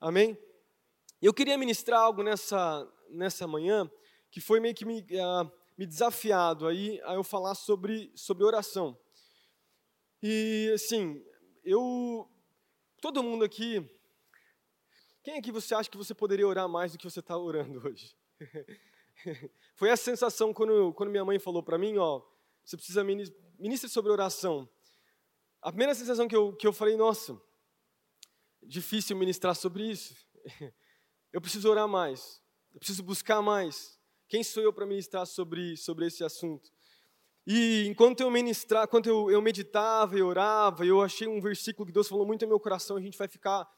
Amém? Eu queria ministrar algo nessa, nessa manhã que foi meio que me, uh, me desafiado aí a eu falar sobre, sobre oração. E, assim, eu. Todo mundo aqui. Quem aqui você acha que você poderia orar mais do que você está orando hoje? Foi essa sensação quando, quando minha mãe falou para mim, ó, você precisa ministrar sobre oração. A primeira sensação que eu, que eu falei, nossa, difícil ministrar sobre isso. Eu preciso orar mais, eu preciso buscar mais. Quem sou eu para ministrar sobre, sobre esse assunto? E enquanto eu ministrar, enquanto eu, eu meditava e orava, eu achei um versículo que Deus falou muito no meu coração. A gente vai ficar,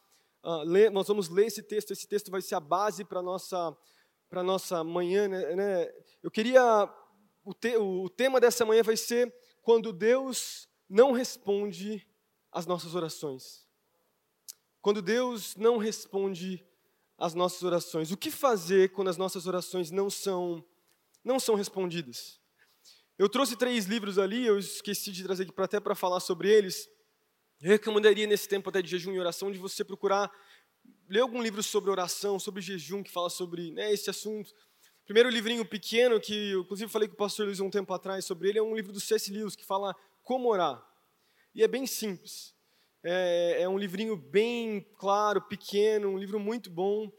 uh, nós vamos ler esse texto. Esse texto vai ser a base para nossa para nossa manhã. Né, né? Eu queria o, te, o tema dessa manhã vai ser quando Deus não responde às nossas orações. Quando Deus não responde às nossas orações. O que fazer quando as nossas orações não são não são respondidas? Eu trouxe três livros ali, eu esqueci de trazer aqui para até para falar sobre eles. Eu recomendaria nesse tempo até de jejum e oração de você procurar ler algum livro sobre oração, sobre jejum, que fala sobre né, esse assunto. Primeiro livrinho pequeno, que eu, inclusive falei com o pastor Luiz um tempo atrás sobre ele, é um livro do C.S. Lewis, que fala como orar. E é bem simples. É, é um livrinho bem claro, pequeno, um livro muito bom.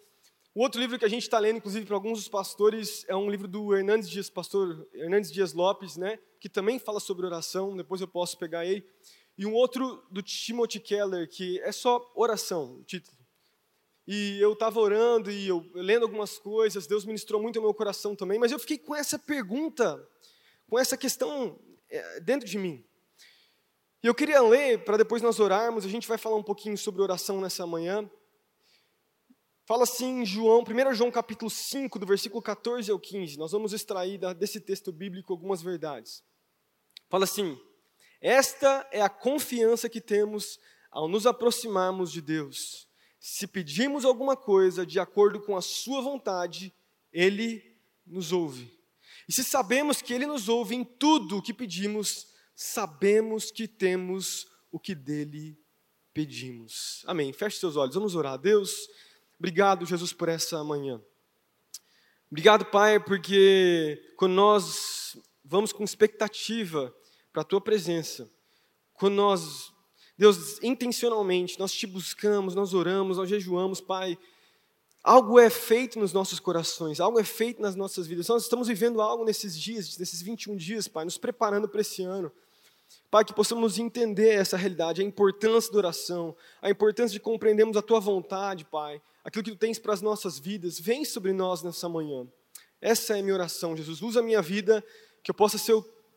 O outro livro que a gente está lendo, inclusive para alguns dos pastores, é um livro do Hernandes Dias, pastor Hernandes Dias Lopes, né, que também fala sobre oração, depois eu posso pegar ele. E um outro do Timothy Keller, que é só oração, o título. E eu estava orando e eu, lendo algumas coisas, Deus ministrou muito ao meu coração também, mas eu fiquei com essa pergunta, com essa questão é, dentro de mim. E eu queria ler, para depois nós orarmos, a gente vai falar um pouquinho sobre oração nessa manhã. Fala assim em João, 1 João capítulo 5, do versículo 14 ao 15. Nós vamos extrair desse texto bíblico algumas verdades. Fala assim: Esta é a confiança que temos ao nos aproximarmos de Deus. Se pedimos alguma coisa de acordo com a Sua vontade, Ele nos ouve. E se sabemos que Ele nos ouve em tudo o que pedimos, sabemos que temos o que dele pedimos. Amém. Feche seus olhos, vamos orar. Deus, obrigado, Jesus, por essa manhã. Obrigado, Pai, porque quando nós vamos com expectativa para a Tua presença, quando nós, Deus, intencionalmente, nós te buscamos, nós oramos, nós jejuamos, Pai, algo é feito nos nossos corações, algo é feito nas nossas vidas. Nós estamos vivendo algo nesses dias, nesses 21 dias, Pai, nos preparando para esse ano. Pai, que possamos entender essa realidade, a importância da oração, a importância de compreendermos a Tua vontade, Pai, aquilo que Tu tens para as nossas vidas, vem sobre nós nessa manhã. Essa é a minha oração, Jesus. Usa a minha vida, que eu possa ser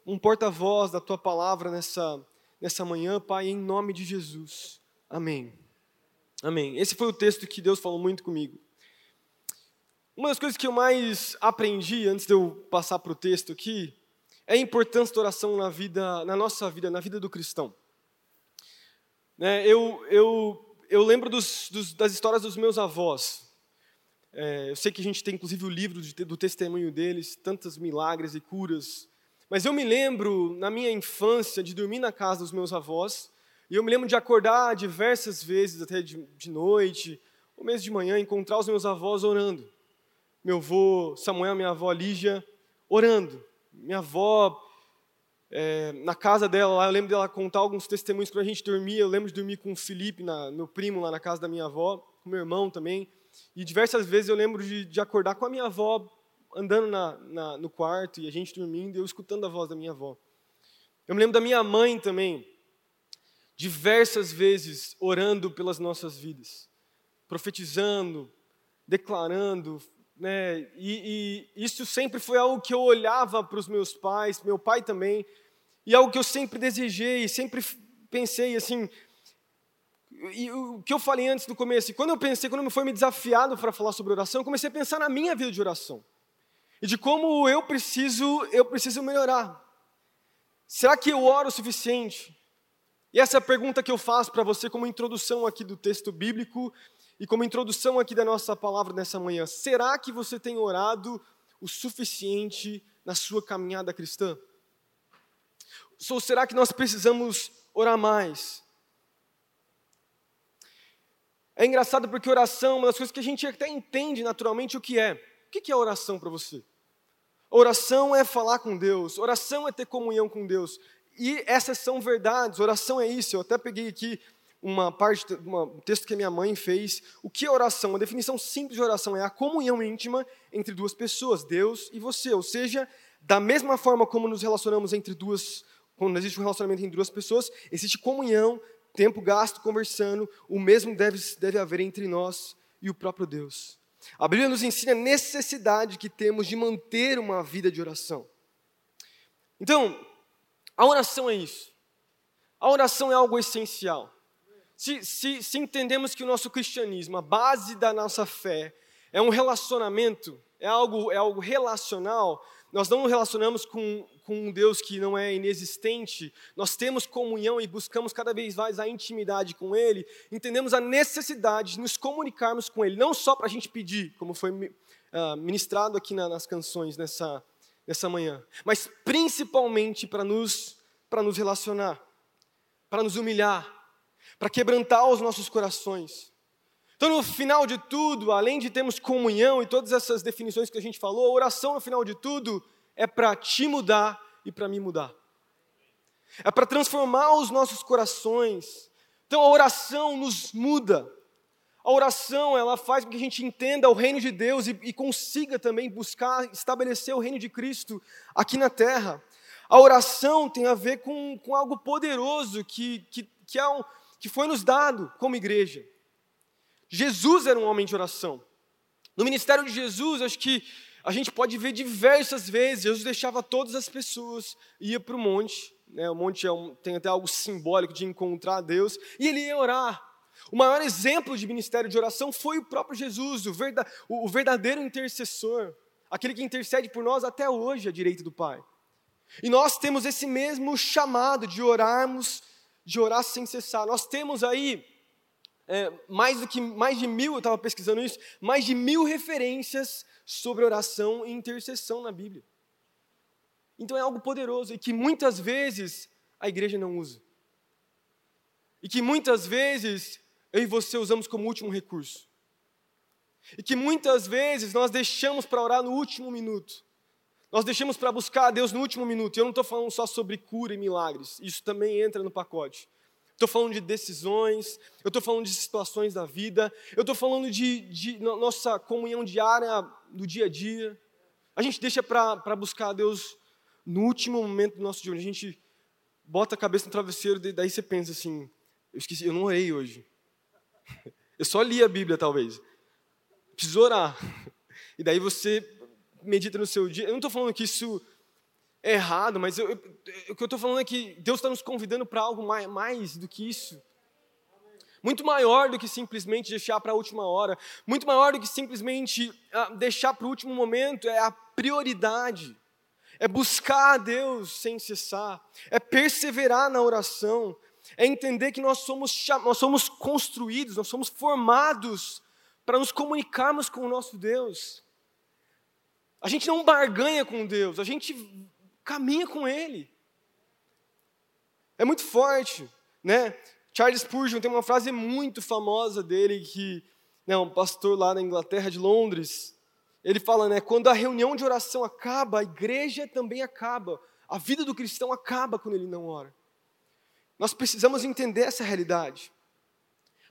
um porta-voz da Tua palavra nessa, nessa manhã, Pai, em nome de Jesus. Amém. Amém. Esse foi o texto que Deus falou muito comigo. Uma das coisas que eu mais aprendi antes de eu passar para o texto aqui é a importância da oração na vida, na nossa vida, na vida do cristão. Né, eu, eu, eu lembro dos, dos, das histórias dos meus avós. É, eu sei que a gente tem inclusive o livro de, do testemunho deles, tantos milagres e curas. Mas eu me lembro, na minha infância, de dormir na casa dos meus avós. E eu me lembro de acordar diversas vezes, até de, de noite, ou mesmo de manhã, encontrar os meus avós orando. Meu avô Samuel, minha avó Lígia, orando minha avó, é, na casa dela lá, eu lembro dela contar alguns testemunhos para a gente dormir. Eu lembro de dormir com o Felipe, na, meu primo, lá na casa da minha avó, com meu irmão também. E diversas vezes eu lembro de, de acordar com a minha avó andando na, na, no quarto e a gente dormindo eu escutando a voz da minha avó. Eu me lembro da minha mãe também, diversas vezes orando pelas nossas vidas, profetizando, declarando, né? E, e, isso sempre foi algo que eu olhava para os meus pais, meu pai também, e algo que eu sempre desejei, sempre pensei assim. E o que eu falei antes do começo, quando eu pensei, quando foi me desafiado para falar sobre oração, eu comecei a pensar na minha vida de oração e de como eu preciso, eu preciso melhorar. Será que eu oro o suficiente? E essa é a pergunta que eu faço para você como introdução aqui do texto bíblico e como introdução aqui da nossa palavra nessa manhã, será que você tem orado o suficiente na sua caminhada cristã? Ou será que nós precisamos orar mais? É engraçado porque oração é uma das coisas que a gente até entende naturalmente o que é. O que é oração para você? Oração é falar com Deus, oração é ter comunhão com Deus. E essas são verdades, oração é isso. Eu até peguei aqui uma parte, um texto que a minha mãe fez. O que é oração? Uma definição simples de oração é a comunhão íntima entre duas pessoas, Deus e você. Ou seja, da mesma forma como nos relacionamos entre duas, quando existe um relacionamento entre duas pessoas, existe comunhão, tempo gasto conversando, o mesmo deve, deve haver entre nós e o próprio Deus. A Bíblia nos ensina a necessidade que temos de manter uma vida de oração. Então, a oração é isso. A oração é algo essencial. Se, se, se entendemos que o nosso cristianismo, a base da nossa fé, é um relacionamento, é algo, é algo relacional, nós não nos relacionamos com, com um Deus que não é inexistente, nós temos comunhão e buscamos cada vez mais a intimidade com Ele, entendemos a necessidade de nos comunicarmos com Ele, não só para a gente pedir, como foi uh, ministrado aqui na, nas canções nessa, nessa manhã, mas principalmente para nos, nos relacionar, para nos humilhar, para quebrantar os nossos corações. Então, no final de tudo, além de termos comunhão e todas essas definições que a gente falou, a oração, no final de tudo, é para te mudar e para me mudar. É para transformar os nossos corações. Então, a oração nos muda. A oração, ela faz com que a gente entenda o reino de Deus e, e consiga também buscar estabelecer o reino de Cristo aqui na terra. A oração tem a ver com, com algo poderoso que, que, que, é um, que foi nos dado como igreja. Jesus era um homem de oração. No ministério de Jesus, acho que a gente pode ver diversas vezes, Jesus deixava todas as pessoas, ia para o monte, né, o monte é um, tem até algo simbólico de encontrar Deus, e ele ia orar. O maior exemplo de ministério de oração foi o próprio Jesus, o, verda, o, o verdadeiro intercessor, aquele que intercede por nós até hoje à direita do Pai. E nós temos esse mesmo chamado de orarmos, de orar sem cessar. Nós temos aí é, mais do que mais de mil, eu estava pesquisando isso, mais de mil referências sobre oração e intercessão na Bíblia. Então é algo poderoso e que muitas vezes a igreja não usa. E que muitas vezes eu e você usamos como último recurso. E que muitas vezes nós deixamos para orar no último minuto. Nós deixamos para buscar a Deus no último minuto. E eu não estou falando só sobre cura e milagres. Isso também entra no pacote. Estou falando de decisões, eu estou falando de situações da vida, eu estou falando de, de, nossa comunhão diária do dia a dia. A gente deixa para buscar a Deus no último momento do nosso dia, a gente bota a cabeça no travesseiro, daí você pensa assim: eu esqueci, eu não orei hoje. Eu só li a Bíblia, talvez. Preciso orar. E daí você medita no seu dia. Eu não estou falando que isso é errado, mas eu, eu, o que eu estou falando é que Deus está nos convidando para algo mais, mais do que isso. Muito maior do que simplesmente deixar para a última hora, muito maior do que simplesmente ah, deixar para o último momento, é a prioridade, é buscar a Deus sem cessar, é perseverar na oração, é entender que nós somos, nós somos construídos, nós somos formados para nos comunicarmos com o nosso Deus. A gente não barganha com Deus, a gente caminha com Ele. É muito forte, né? Charles Spurgeon tem uma frase muito famosa dele que, né, um pastor lá na Inglaterra de Londres, ele fala, né, quando a reunião de oração acaba, a igreja também acaba. A vida do cristão acaba quando ele não ora. Nós precisamos entender essa realidade.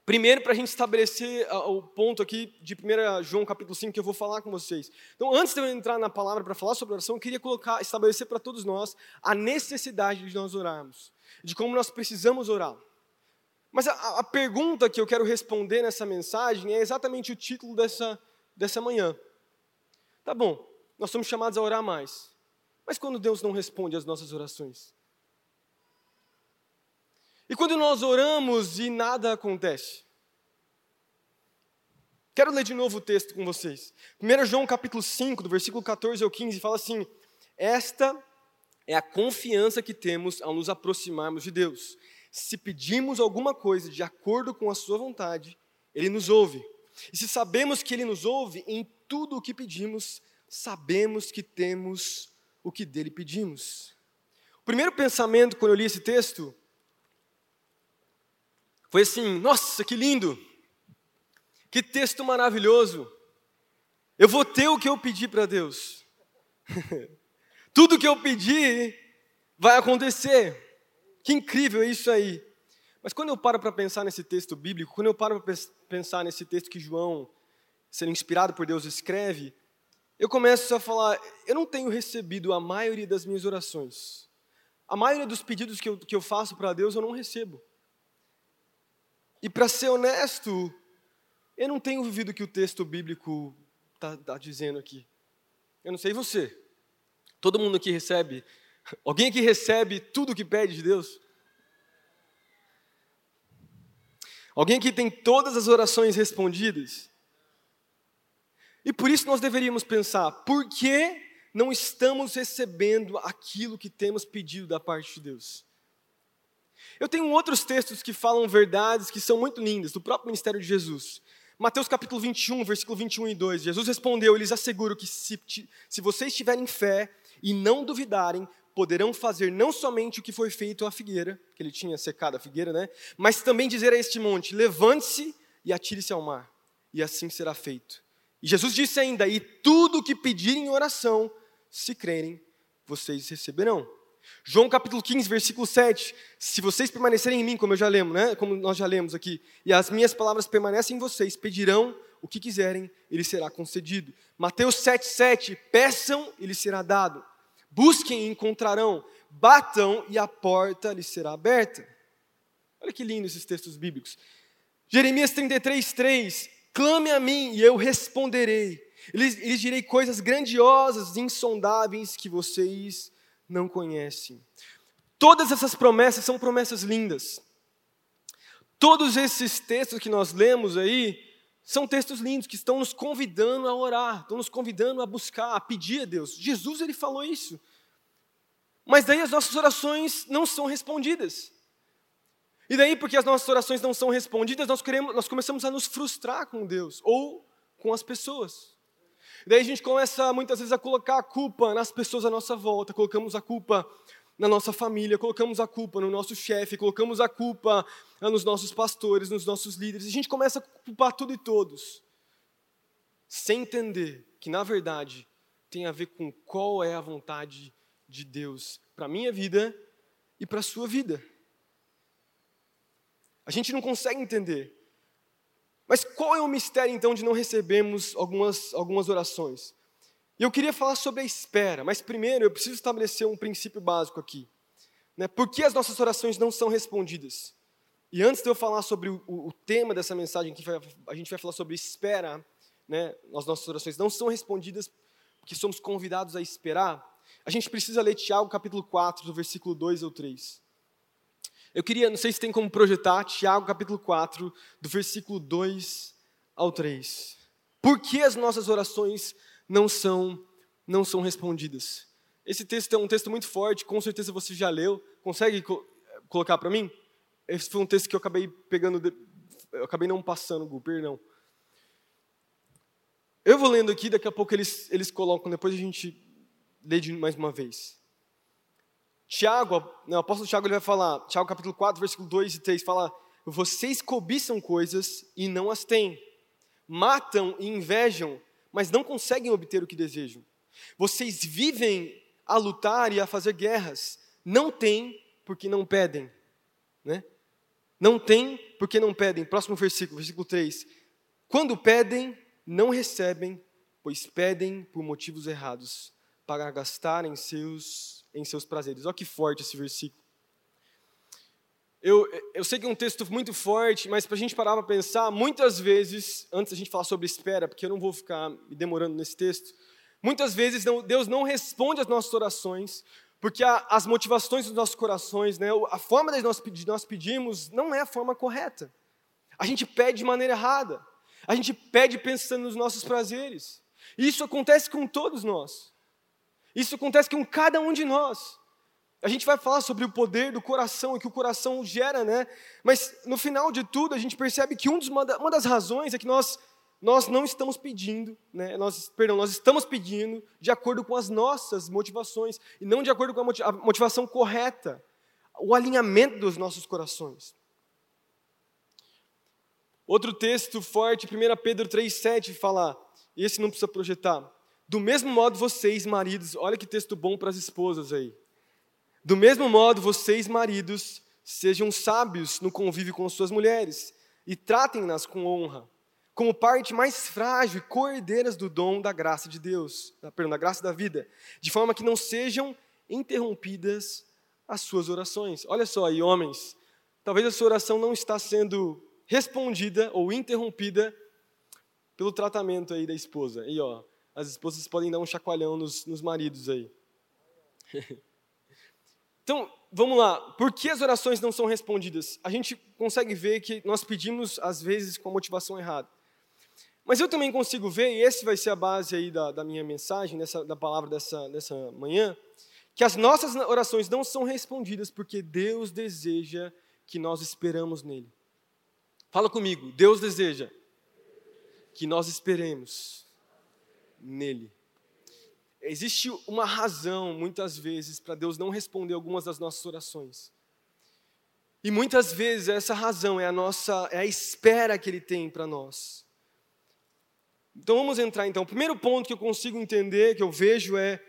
Primeiro, para a gente estabelecer uh, o ponto aqui de 1 João capítulo 5 que eu vou falar com vocês. Então, antes de eu entrar na palavra para falar sobre oração, eu queria colocar, estabelecer para todos nós a necessidade de nós orarmos, de como nós precisamos orar. Mas a, a pergunta que eu quero responder nessa mensagem é exatamente o título dessa, dessa manhã. Tá bom, nós somos chamados a orar mais. Mas quando Deus não responde às nossas orações? E quando nós oramos e nada acontece? Quero ler de novo o texto com vocês. 1 João capítulo 5, do versículo 14 ao 15, fala assim: Esta é a confiança que temos ao nos aproximarmos de Deus. Se pedimos alguma coisa de acordo com a Sua vontade, Ele nos ouve. E se sabemos que Ele nos ouve, em tudo o que pedimos, sabemos que temos o que dele pedimos. O primeiro pensamento, quando eu li esse texto, foi assim: nossa, que lindo! Que texto maravilhoso! Eu vou ter o que eu pedi para Deus. Tudo que eu pedi vai acontecer. Que incrível isso aí. Mas quando eu paro para pensar nesse texto bíblico, quando eu paro para pensar nesse texto que João, sendo inspirado por Deus, escreve, eu começo a falar: eu não tenho recebido a maioria das minhas orações. A maioria dos pedidos que eu, que eu faço para Deus eu não recebo. E para ser honesto, eu não tenho vivido o que o texto bíblico está tá dizendo aqui. Eu não sei você. Todo mundo aqui recebe. Alguém aqui recebe tudo o que pede de Deus? Alguém aqui tem todas as orações respondidas? E por isso nós deveríamos pensar: por que não estamos recebendo aquilo que temos pedido da parte de Deus? Eu tenho outros textos que falam verdades que são muito lindas, do próprio ministério de Jesus. Mateus capítulo 21, versículo 21 e 2. Jesus respondeu: Eles asseguram que se, se vocês tiverem fé e não duvidarem, poderão fazer não somente o que foi feito à figueira, que ele tinha secado a figueira, né? Mas também dizer a este monte: levante-se e atire-se ao mar, e assim será feito. E Jesus disse ainda: E tudo o que pedirem em oração, se crerem, vocês receberão. João capítulo 15, versículo 7. Se vocês permanecerem em mim, como eu já lemos, né? Como nós já lemos aqui, e as minhas palavras permanecem em vocês, pedirão o que quiserem, ele será concedido. Mateus 7, 7. Peçam e será dado. Busquem e encontrarão. Batam e a porta lhes será aberta. Olha que lindo esses textos bíblicos. Jeremias 33, 3. Clame a mim e eu responderei. Lhes, lhes direi coisas grandiosas, insondáveis que vocês não conhecem. Todas essas promessas são promessas lindas. Todos esses textos que nós lemos aí são textos lindos que estão nos convidando a orar, estão nos convidando a buscar, a pedir a Deus. Jesus ele falou isso. Mas daí as nossas orações não são respondidas. E daí, porque as nossas orações não são respondidas, nós, queremos, nós começamos a nos frustrar com Deus ou com as pessoas. Daí a gente começa muitas vezes a colocar a culpa nas pessoas à nossa volta, colocamos a culpa na nossa família, colocamos a culpa no nosso chefe, colocamos a culpa nos nossos pastores, nos nossos líderes, a gente começa a culpar tudo e todos, sem entender que, na verdade, tem a ver com qual é a vontade de Deus para a minha vida e para a sua vida. A gente não consegue entender. Mas qual é o mistério então de não recebermos algumas, algumas orações? E eu queria falar sobre a espera, mas primeiro eu preciso estabelecer um princípio básico aqui. Né? Por que as nossas orações não são respondidas? E antes de eu falar sobre o, o, tema dessa mensagem, que a gente vai falar sobre espera, né? as nossas orações não são respondidas porque somos convidados a esperar, a gente precisa ler Tiago capítulo 4, do versículo 2 ou 3. Eu queria, não sei se tem como projetar, Tiago capítulo 4, do versículo 2 ao 3. Por que as nossas orações não são, não são respondidas? Esse texto é um texto muito forte, com certeza você já leu. Consegue co colocar para mim? Esse foi um texto que eu acabei pegando, de, eu acabei não passando, Gu, perdão. Eu vou lendo aqui, daqui a pouco eles, eles colocam, depois a gente lê mais uma vez. Tiago, o apóstolo Tiago ele vai falar, Tiago capítulo 4, versículo 2 e 3, fala: Vocês cobiçam coisas e não as têm, matam e invejam, mas não conseguem obter o que desejam. Vocês vivem a lutar e a fazer guerras, não têm porque não pedem. Né? Não têm porque não pedem. Próximo versículo, versículo 3. Quando pedem, não recebem, pois pedem por motivos errados, para gastar em seus em seus prazeres. Olha que forte esse versículo. Eu, eu sei que é um texto muito forte, mas para a gente parar para pensar, muitas vezes, antes da gente falar sobre espera, porque eu não vou ficar me demorando nesse texto, muitas vezes não, Deus não responde às nossas orações, porque a, as motivações dos nossos corações, né, a forma de nós, nós pedirmos não é a forma correta. A gente pede de maneira errada. A gente pede pensando nos nossos prazeres. E isso acontece com todos nós. Isso acontece com cada um de nós. A gente vai falar sobre o poder do coração e que o coração gera, né? Mas no final de tudo, a gente percebe que um dos, uma das razões é que nós, nós não estamos pedindo, né? Nós, perdão, nós estamos pedindo de acordo com as nossas motivações e não de acordo com a motivação correta, o alinhamento dos nossos corações. Outro texto forte, 1 Pedro 3,7, fala, esse não precisa projetar. Do mesmo modo, vocês, maridos, olha que texto bom para as esposas aí. Do mesmo modo, vocês, maridos, sejam sábios no convívio com suas mulheres e tratem-nas com honra, como parte mais frágil e cordeiras do dom da graça de Deus, da, perdão, da graça da vida, de forma que não sejam interrompidas as suas orações. Olha só aí, homens, talvez a sua oração não está sendo respondida ou interrompida pelo tratamento aí da esposa. E ó, as esposas podem dar um chacoalhão nos, nos maridos aí. então, vamos lá. Por que as orações não são respondidas? A gente consegue ver que nós pedimos, às vezes, com a motivação errada. Mas eu também consigo ver, e esse vai ser a base aí da, da minha mensagem, dessa, da palavra dessa, dessa manhã, que as nossas orações não são respondidas porque Deus deseja que nós esperamos nele. Fala comigo, Deus deseja que nós esperemos nele. Existe uma razão, muitas vezes, para Deus não responder algumas das nossas orações. E muitas vezes essa razão é a nossa, é a espera que Ele tem para nós. Então vamos entrar então. O primeiro ponto que eu consigo entender, que eu vejo é,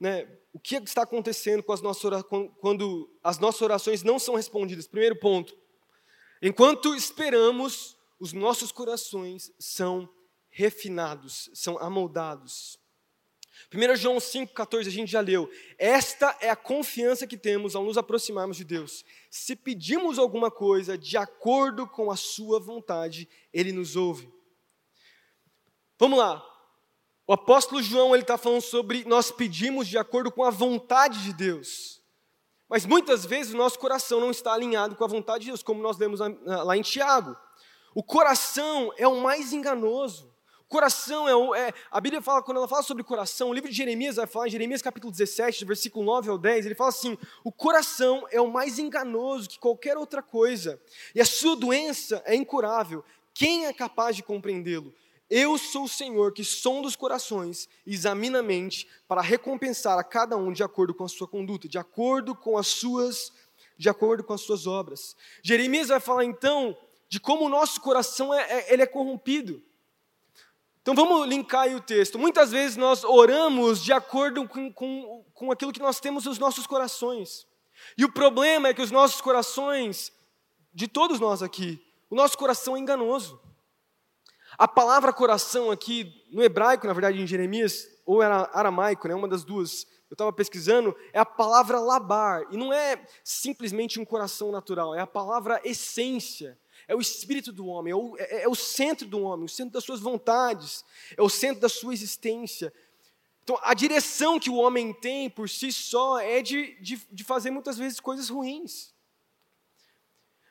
né, o que está acontecendo com as nossas quando as nossas orações não são respondidas. Primeiro ponto. Enquanto esperamos, os nossos corações são refinados, são amoldados. 1 João 5,14 a gente já leu. Esta é a confiança que temos ao nos aproximarmos de Deus. Se pedimos alguma coisa de acordo com a Sua vontade, Ele nos ouve. Vamos lá. O apóstolo João ele está falando sobre nós pedimos de acordo com a vontade de Deus. Mas muitas vezes o nosso coração não está alinhado com a vontade de Deus, como nós lemos lá em Tiago. O coração é o mais enganoso. Coração é, o, é, A Bíblia fala, quando ela fala sobre coração, o livro de Jeremias vai falar, em Jeremias capítulo 17, versículo 9 ao 10, ele fala assim: o coração é o mais enganoso que qualquer outra coisa, e a sua doença é incurável. Quem é capaz de compreendê-lo? Eu sou o Senhor que sonda os corações e examina a mente para recompensar a cada um de acordo com a sua conduta, de acordo com as suas, de acordo com as suas obras. Jeremias vai falar então de como o nosso coração é, é, ele é corrompido. Então vamos linkar aí o texto. Muitas vezes nós oramos de acordo com, com, com aquilo que nós temos nos nossos corações. E o problema é que os nossos corações, de todos nós aqui, o nosso coração é enganoso. A palavra coração aqui, no hebraico, na verdade, em Jeremias, ou era aramaico, né, uma das duas, eu estava pesquisando, é a palavra labar. E não é simplesmente um coração natural, é a palavra essência. É o espírito do homem, é o, é, é o centro do homem, o centro das suas vontades, é o centro da sua existência. Então, a direção que o homem tem por si só é de, de, de fazer muitas vezes coisas ruins.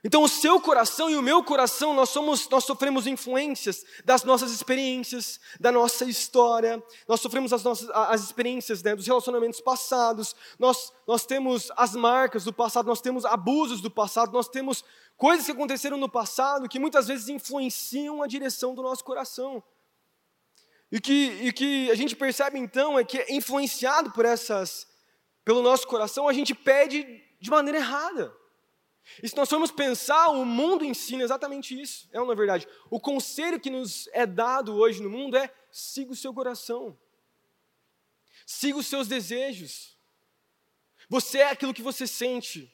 Então, o seu coração e o meu coração, nós, somos, nós sofremos influências das nossas experiências, da nossa história, nós sofremos as, nossas, as experiências né, dos relacionamentos passados, nós, nós temos as marcas do passado, nós temos abusos do passado, nós temos coisas que aconteceram no passado que muitas vezes influenciam a direção do nosso coração. E que, e que a gente percebe então é que, influenciado por essas, pelo nosso coração, a gente pede de maneira errada. E se nós formos pensar, o mundo ensina exatamente isso, é uma verdade. O conselho que nos é dado hoje no mundo é: siga o seu coração, siga os seus desejos. Você é aquilo que você sente,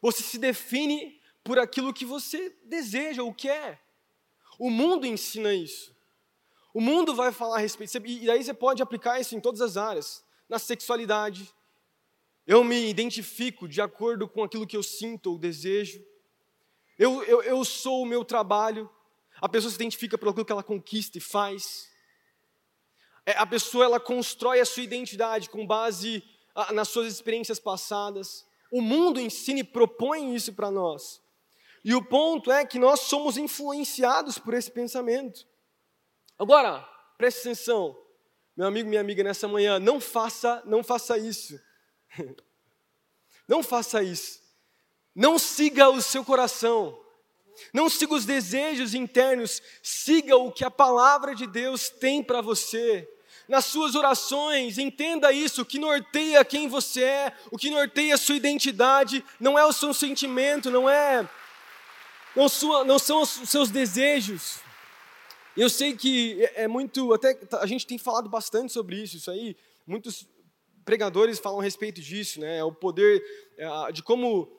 você se define por aquilo que você deseja ou quer. O mundo ensina isso. O mundo vai falar a respeito, e aí você pode aplicar isso em todas as áreas, na sexualidade, eu me identifico de acordo com aquilo que eu sinto ou desejo. Eu, eu, eu sou o meu trabalho. A pessoa se identifica aquilo que ela conquista e faz. É, a pessoa ela constrói a sua identidade com base nas suas experiências passadas. O mundo ensina e propõe isso para nós. E o ponto é que nós somos influenciados por esse pensamento. Agora, preste atenção, meu amigo, minha amiga, nessa manhã, não faça, não faça isso. Não faça isso. Não siga o seu coração. Não siga os desejos internos. Siga o que a palavra de Deus tem para você. Nas suas orações, entenda isso: o que norteia quem você é, o que norteia a sua identidade, não é o seu sentimento, não é não, sua, não são os seus desejos. Eu sei que é, é muito, até a gente tem falado bastante sobre isso, isso aí, muitos pregadores falam a respeito disso, né? É o poder é, de como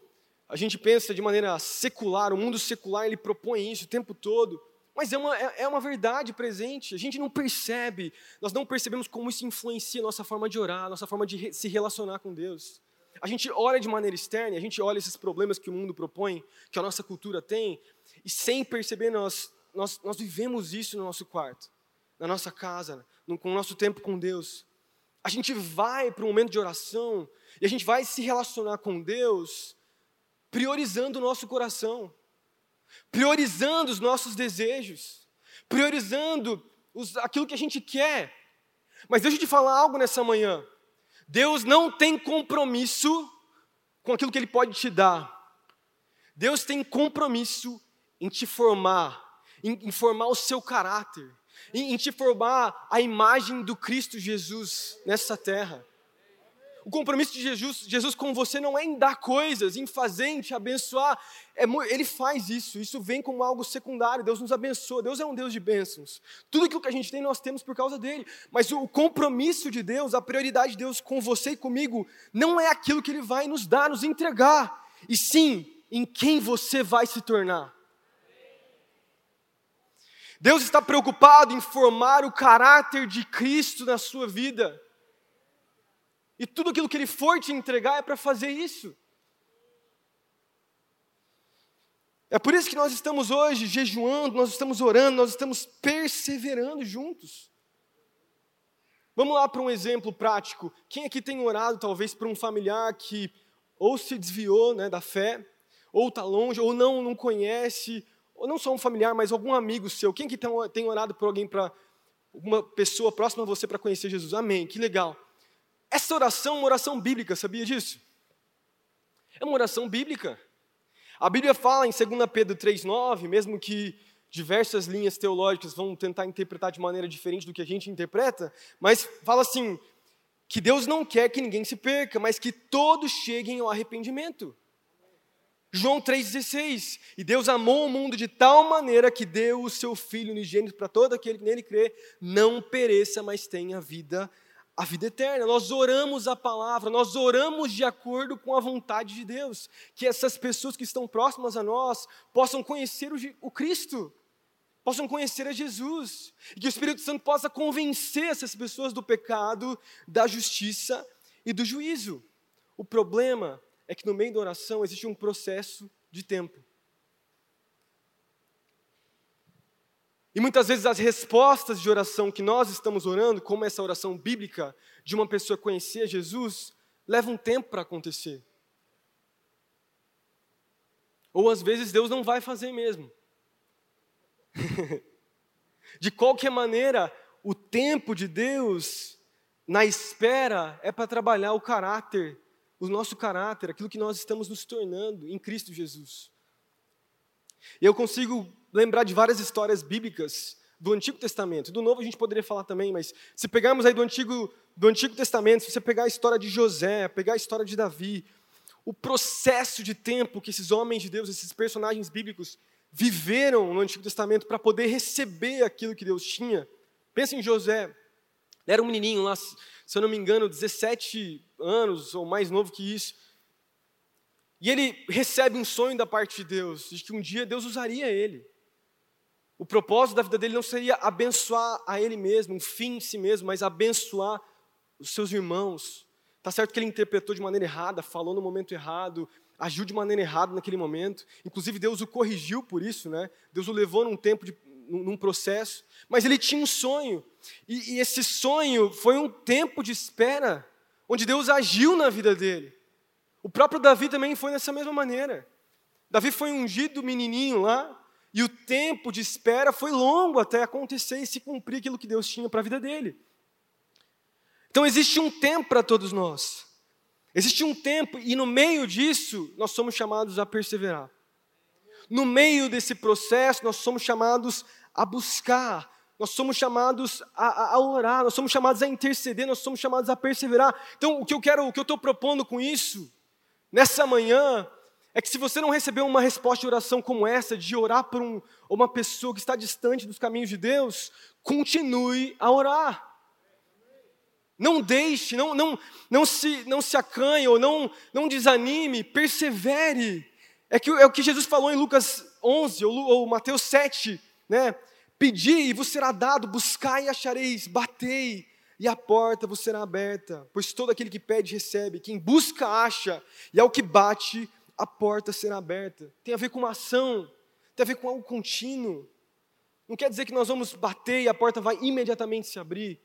a gente pensa de maneira secular, o mundo secular ele propõe isso o tempo todo. Mas é uma, é, uma verdade presente, a gente não percebe, nós não percebemos como isso influencia a nossa forma de orar, a nossa forma de se relacionar com Deus. A gente olha de maneira externa, a gente olha esses problemas que o mundo propõe, que a nossa cultura tem, e sem perceber, nós, nós, nós vivemos isso no nosso quarto, na nossa casa, no, com o nosso tempo com Deus. A gente vai para um momento de oração e a gente vai se relacionar com Deus priorizando o nosso coração priorizando os nossos desejos, priorizando os, aquilo que a gente quer. Mas deixa eu te falar algo nessa manhã. Deus não tem compromisso com aquilo que Ele pode te dar. Deus tem compromisso em te formar, em, em formar o seu caráter, em, em te formar a imagem do Cristo Jesus nessa terra. O compromisso de Jesus, Jesus com você não é em dar coisas, em fazer, em te abençoar. É, ele faz isso, isso vem como algo secundário. Deus nos abençoa, Deus é um Deus de bênçãos. Tudo aquilo que a gente tem, nós temos por causa dele. Mas o compromisso de Deus, a prioridade de Deus com você e comigo, não é aquilo que ele vai nos dar, nos entregar, e sim em quem você vai se tornar. Deus está preocupado em formar o caráter de Cristo na sua vida. E tudo aquilo que Ele for te entregar é para fazer isso. É por isso que nós estamos hoje jejuando, nós estamos orando, nós estamos perseverando juntos. Vamos lá para um exemplo prático. Quem aqui tem orado, talvez, por um familiar que ou se desviou né, da fé, ou está longe, ou não, não conhece, ou não só um familiar, mas algum amigo seu. Quem aqui tem orado por alguém, para uma pessoa próxima a você para conhecer Jesus? Amém, que legal. Essa oração é uma oração bíblica, sabia disso? É uma oração bíblica. A Bíblia fala em 2 Pedro 3,9, mesmo que diversas linhas teológicas vão tentar interpretar de maneira diferente do que a gente interpreta, mas fala assim: que Deus não quer que ninguém se perca, mas que todos cheguem ao arrependimento. João 3,16: E Deus amou o mundo de tal maneira que deu o seu Filho unigênito para todo aquele que nele crê, não pereça, mas tenha vida a vida eterna. Nós oramos a palavra, nós oramos de acordo com a vontade de Deus, que essas pessoas que estão próximas a nós possam conhecer o, o Cristo, possam conhecer a Jesus, e que o Espírito Santo possa convencer essas pessoas do pecado, da justiça e do juízo. O problema é que no meio da oração existe um processo de tempo. E muitas vezes as respostas de oração que nós estamos orando, como essa oração bíblica de uma pessoa conhecer Jesus, levam um tempo para acontecer. Ou às vezes Deus não vai fazer mesmo. de qualquer maneira, o tempo de Deus na espera é para trabalhar o caráter, o nosso caráter, aquilo que nós estamos nos tornando em Cristo Jesus. E eu consigo lembrar de várias histórias bíblicas do Antigo Testamento. Do Novo a gente poderia falar também, mas se pegarmos aí do Antigo, do Antigo Testamento, se você pegar a história de José, pegar a história de Davi, o processo de tempo que esses homens de Deus, esses personagens bíblicos, viveram no Antigo Testamento para poder receber aquilo que Deus tinha. Pensa em José, era um menininho lá, se eu não me engano, 17 anos ou mais novo que isso. E ele recebe um sonho da parte de Deus, de que um dia Deus usaria ele. O propósito da vida dele não seria abençoar a ele mesmo, um fim em si mesmo, mas abençoar os seus irmãos. Tá certo que ele interpretou de maneira errada, falou no momento errado, agiu de maneira errada naquele momento. Inclusive Deus o corrigiu por isso, né? Deus o levou num tempo de num processo, mas ele tinha um sonho. E, e esse sonho foi um tempo de espera onde Deus agiu na vida dele. O próprio Davi também foi dessa mesma maneira. Davi foi ungido menininho lá, e o tempo de espera foi longo até acontecer e se cumprir aquilo que Deus tinha para a vida dele. Então existe um tempo para todos nós. Existe um tempo, e no meio disso, nós somos chamados a perseverar. No meio desse processo, nós somos chamados a buscar, nós somos chamados a, a, orar, nós somos chamados a interceder, nós somos chamados a perseverar. Então, o que eu quero, o que eu estou propondo com isso, nessa manhã, é que se você não recebeu uma resposta de oração como essa, de orar por um, uma pessoa que está distante dos caminhos de Deus, continue a orar. Não deixe, não, não, não, se, não se acanhe ou não, não desanime, persevere. É, que, é o que Jesus falou em Lucas 11 ou, ou Mateus 7, né? Pedi e vos será dado, buscai e achareis, batei e a porta vos será aberta. Pois todo aquele que pede recebe, quem busca acha, e ao que bate, a porta será aberta. Tem a ver com uma ação, tem a ver com algo contínuo. Não quer dizer que nós vamos bater e a porta vai imediatamente se abrir,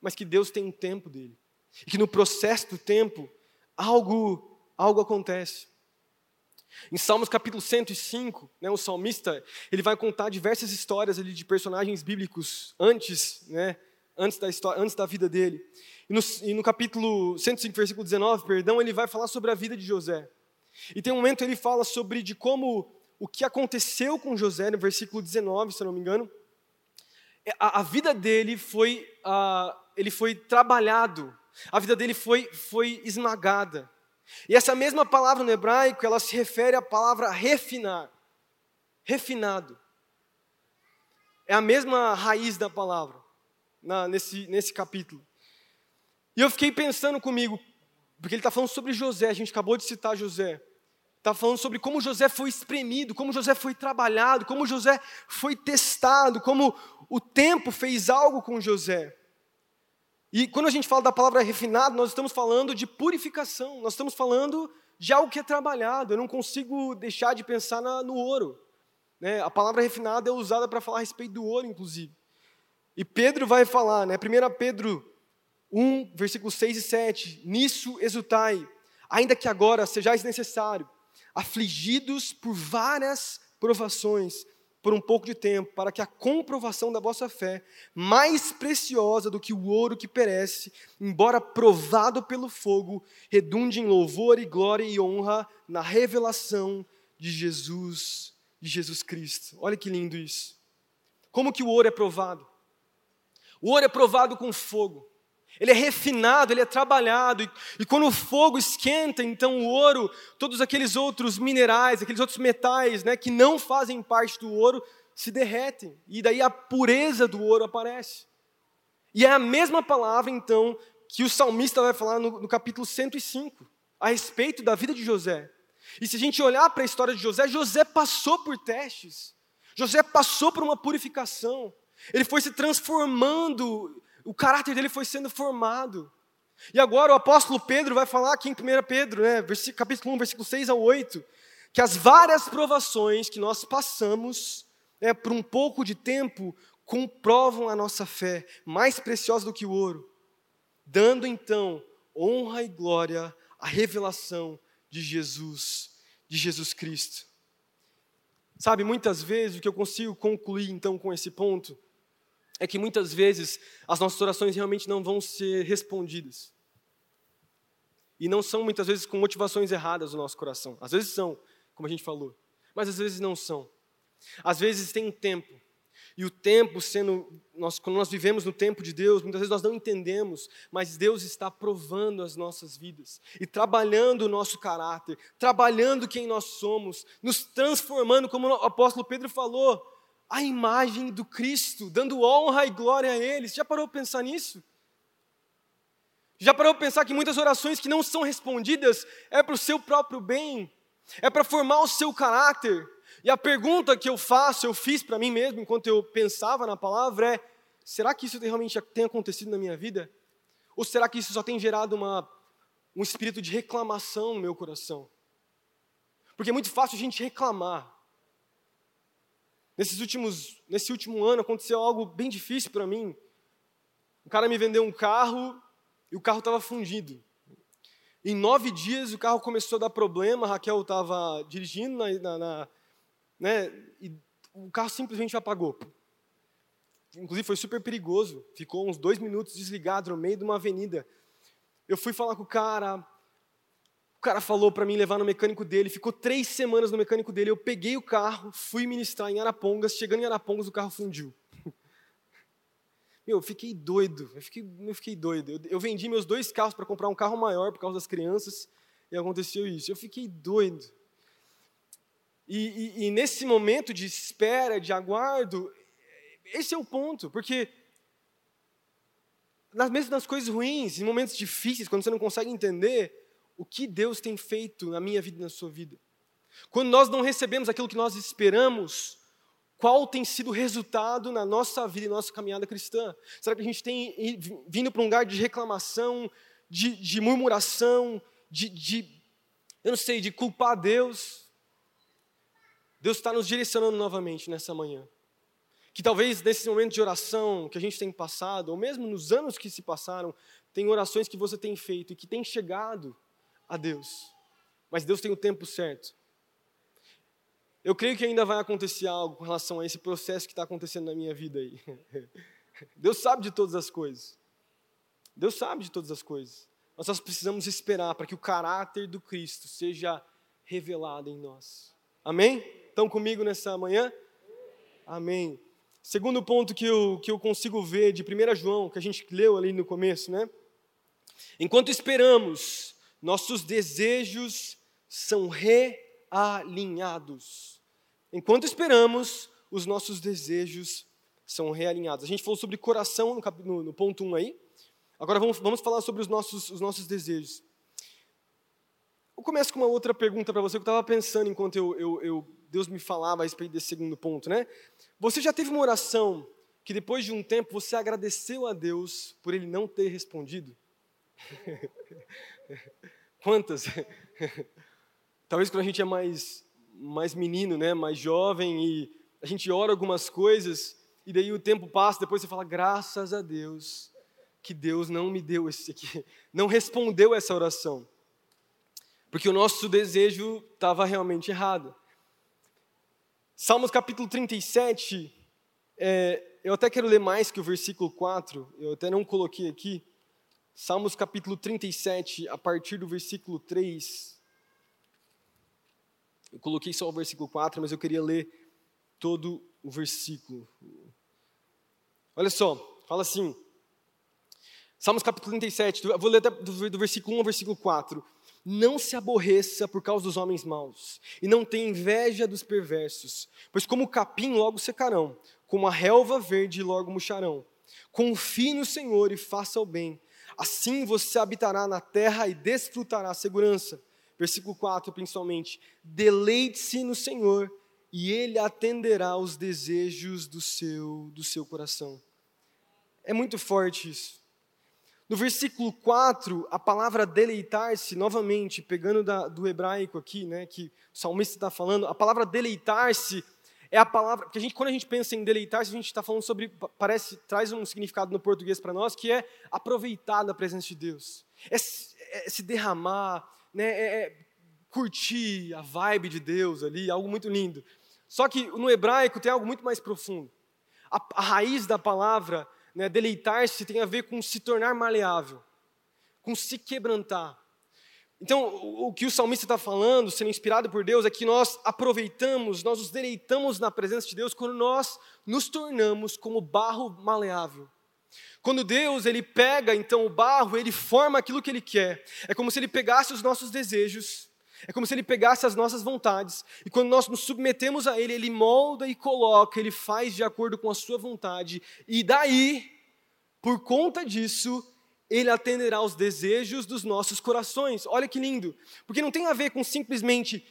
mas que Deus tem um tempo dele. E que no processo do tempo, algo, algo acontece. Em Salmos capítulo 105, né, o salmista ele vai contar diversas histórias ali de personagens bíblicos antes, né, antes, da, história, antes da vida dele. E no, e no capítulo 105, versículo 19, perdão, ele vai falar sobre a vida de José. E tem um momento ele fala sobre de como o que aconteceu com José, no versículo 19, se eu não me engano, é, a, a vida dele foi, uh, ele foi trabalhado, a vida dele foi, foi esmagada. E essa mesma palavra no hebraico, ela se refere à palavra refinar, refinado. É a mesma raiz da palavra, na, nesse, nesse capítulo. E eu fiquei pensando comigo, porque ele está falando sobre José, a gente acabou de citar José. Está falando sobre como José foi espremido, como José foi trabalhado, como José foi testado, como o tempo fez algo com José. E quando a gente fala da palavra refinado, nós estamos falando de purificação, nós estamos falando de algo que é trabalhado. Eu não consigo deixar de pensar na, no ouro. Né? A palavra refinado é usada para falar a respeito do ouro, inclusive. E Pedro vai falar, né? 1 Pedro 1, versículos 6 e 7. Nisso exultai, ainda que agora sejais necessário, afligidos por várias provações, por um pouco de tempo, para que a comprovação da vossa fé, mais preciosa do que o ouro que perece, embora provado pelo fogo, redunde em louvor e glória e honra na revelação de Jesus, de Jesus Cristo. Olha que lindo isso. Como que o ouro é provado? O ouro é provado com fogo. Ele é refinado, ele é trabalhado, e, e, quando o fogo esquenta, então o ouro, todos aqueles outros minerais, aqueles outros metais né, que não fazem parte do ouro, se derretem, e daí a pureza do ouro aparece. E é a mesma palavra, então, que o salmista vai falar no, no capítulo 105, a respeito da vida de José. E se a gente olhar para a história de José, José passou por testes, José passou por uma purificação, ele foi se transformando o caráter dele foi sendo formado. E agora o apóstolo Pedro vai falar aqui em 1 Pedro, né, capítulo 1, versículo 6 a 8, que as várias provações que nós passamos né, por um pouco de tempo comprovam a nossa fé, mais preciosa do que o ouro, dando então honra e glória à revelação de Jesus, de Jesus Cristo. Sabe, muitas vezes o que eu consigo concluir então com esse ponto é que muitas vezes as nossas orações realmente não vão ser respondidas. E não são muitas vezes com motivações erradas no nosso coração. Às vezes são, como a gente falou, mas às vezes não são. Às vezes tem um tempo. E o tempo sendo, nós, quando nós vivemos no tempo de Deus, muitas vezes nós não entendemos, mas Deus está provando as nossas vidas e trabalhando o nosso caráter, trabalhando quem nós somos, nos transformando, como o apóstolo Pedro falou, a imagem do Cristo, dando honra e glória a Ele. Você já parou para pensar nisso? Já parou para pensar que muitas orações que não são respondidas é para o seu próprio bem, é para formar o seu caráter? E a pergunta que eu faço, eu fiz para mim mesmo enquanto eu pensava na palavra é: será que isso realmente tem acontecido na minha vida? Ou será que isso só tem gerado uma, um espírito de reclamação no meu coração? Porque é muito fácil a gente reclamar. Nesses últimos, nesse último ano aconteceu algo bem difícil para mim. O cara me vendeu um carro e o carro estava fundido. Em nove dias o carro começou a dar problema, a Raquel estava dirigindo na, na, na, né, e o carro simplesmente apagou. Inclusive foi super perigoso. Ficou uns dois minutos desligado no meio de uma avenida. Eu fui falar com o cara, cara falou para mim levar no mecânico dele, ficou três semanas no mecânico dele. Eu peguei o carro, fui ministrar em Arapongas. Chegando em Arapongas, o carro fundiu. Meu, eu fiquei doido. Eu fiquei, eu fiquei doido. Eu, eu vendi meus dois carros para comprar um carro maior por causa das crianças e aconteceu isso. Eu fiquei doido. E, e, e nesse momento de espera, de aguardo, esse é o ponto, porque nas mesmas nas coisas ruins, em momentos difíceis, quando você não consegue entender o que Deus tem feito na minha vida e na sua vida. Quando nós não recebemos aquilo que nós esperamos, qual tem sido o resultado na nossa vida e nossa caminhada cristã? Será que a gente tem vindo para um lugar de reclamação, de, de murmuração, de, de, eu não sei, de culpar Deus? Deus está nos direcionando novamente nessa manhã. Que talvez nesse momento de oração que a gente tem passado, ou mesmo nos anos que se passaram, tem orações que você tem feito e que tem chegado a Deus. Mas Deus tem o tempo certo. Eu creio que ainda vai acontecer algo com relação a esse processo que está acontecendo na minha vida aí. Deus sabe de todas as coisas. Deus sabe de todas as coisas. Nós precisamos esperar para que o caráter do Cristo seja revelado em nós. Amém? Estão comigo nessa manhã? Amém. Segundo ponto que eu, que eu consigo ver de 1 João, que a gente leu ali no começo, né? Enquanto esperamos, nossos desejos são realinhados. Enquanto esperamos, os nossos desejos são realinhados. A gente falou sobre coração no, no, ponto 1 um aí. Agora vamos, vamos falar sobre os nossos, os nossos desejos. Eu começo com uma outra pergunta para você que eu estava pensando enquanto eu, eu, eu, Deus me falava a respeito desse segundo ponto. Né? Você já teve uma oração que depois de um tempo você agradeceu a Deus por Ele não ter respondido? Quantas? Talvez quando a gente é mais mais menino, né, mais jovem e a gente ora algumas coisas e daí o tempo passa, depois você fala graças a Deus que Deus não me deu esse aqui, não respondeu essa oração. Porque o nosso desejo estava realmente errado. Salmos capítulo 37, é, eu até quero ler mais que o versículo 4, eu até não coloquei aqui. Salmos capítulo 37, a partir do versículo 3. Eu coloquei só o versículo 4, mas eu queria ler todo o versículo. Olha só, fala assim. Salmos capítulo 37, vou ler do versículo 1 ao versículo 4. Não se aborreça por causa dos homens maus, e não tenha inveja dos perversos, pois como o capim logo secarão, como a relva verde logo murcharão. Confie no Senhor e faça o bem, assim você habitará na terra e desfrutará a segurança versículo 4 principalmente: deleite-se no Senhor e Ele atenderá aos desejos do seu, do seu coração. É muito forte isso. No versículo 4, a palavra deleitar-se, novamente, pegando da, do hebraico aqui, né, que o salmista está falando, a palavra deleitar-se é a palavra, porque a gente, quando a gente pensa em deleitar-se, a gente está falando sobre, parece, traz um significado no português para nós, que é aproveitar da presença de Deus, é, é se derramar, né, é, é, curtir a vibe de Deus ali, algo muito lindo. Só que no hebraico tem algo muito mais profundo. A, a raiz da palavra, né, deleitar-se, tem a ver com se tornar maleável, com se quebrantar. Então, o, que o salmista está falando, sendo inspirado por Deus, é que nós aproveitamos, nós nos deleitamos na presença de Deus quando nós nos tornamos como barro maleável. Quando Deus ele pega então o barro, ele forma aquilo que ele quer. É como se ele pegasse os nossos desejos, é como se ele pegasse as nossas vontades, e quando nós nos submetemos a ele, ele molda e coloca, ele faz de acordo com a sua vontade, e daí, por conta disso, ele atenderá aos desejos dos nossos corações. Olha que lindo, porque não tem a ver com simplesmente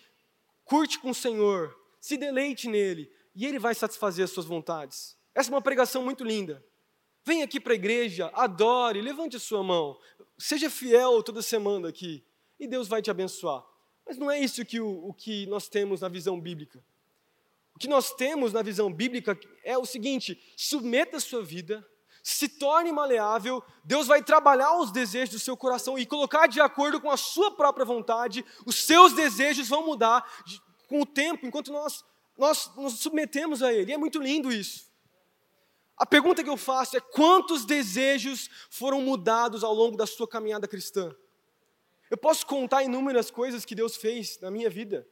curte com o Senhor, se deleite nele, e ele vai satisfazer as suas vontades. Essa é uma pregação muito linda. Vem aqui para a igreja, adore, levante a sua mão, seja fiel toda semana aqui, e Deus vai te abençoar. Mas não é isso que, o, o que nós temos na visão bíblica. O que nós temos na visão bíblica é o seguinte: submeta a sua vida, se torne maleável, Deus vai trabalhar os desejos do seu coração e colocar de acordo com a sua própria vontade, os seus desejos vão mudar com o tempo, enquanto nós, nós nos submetemos a Ele. E é muito lindo isso. A pergunta que eu faço é: quantos desejos foram mudados ao longo da sua caminhada cristã? Eu posso contar inúmeras coisas que Deus fez na minha vida,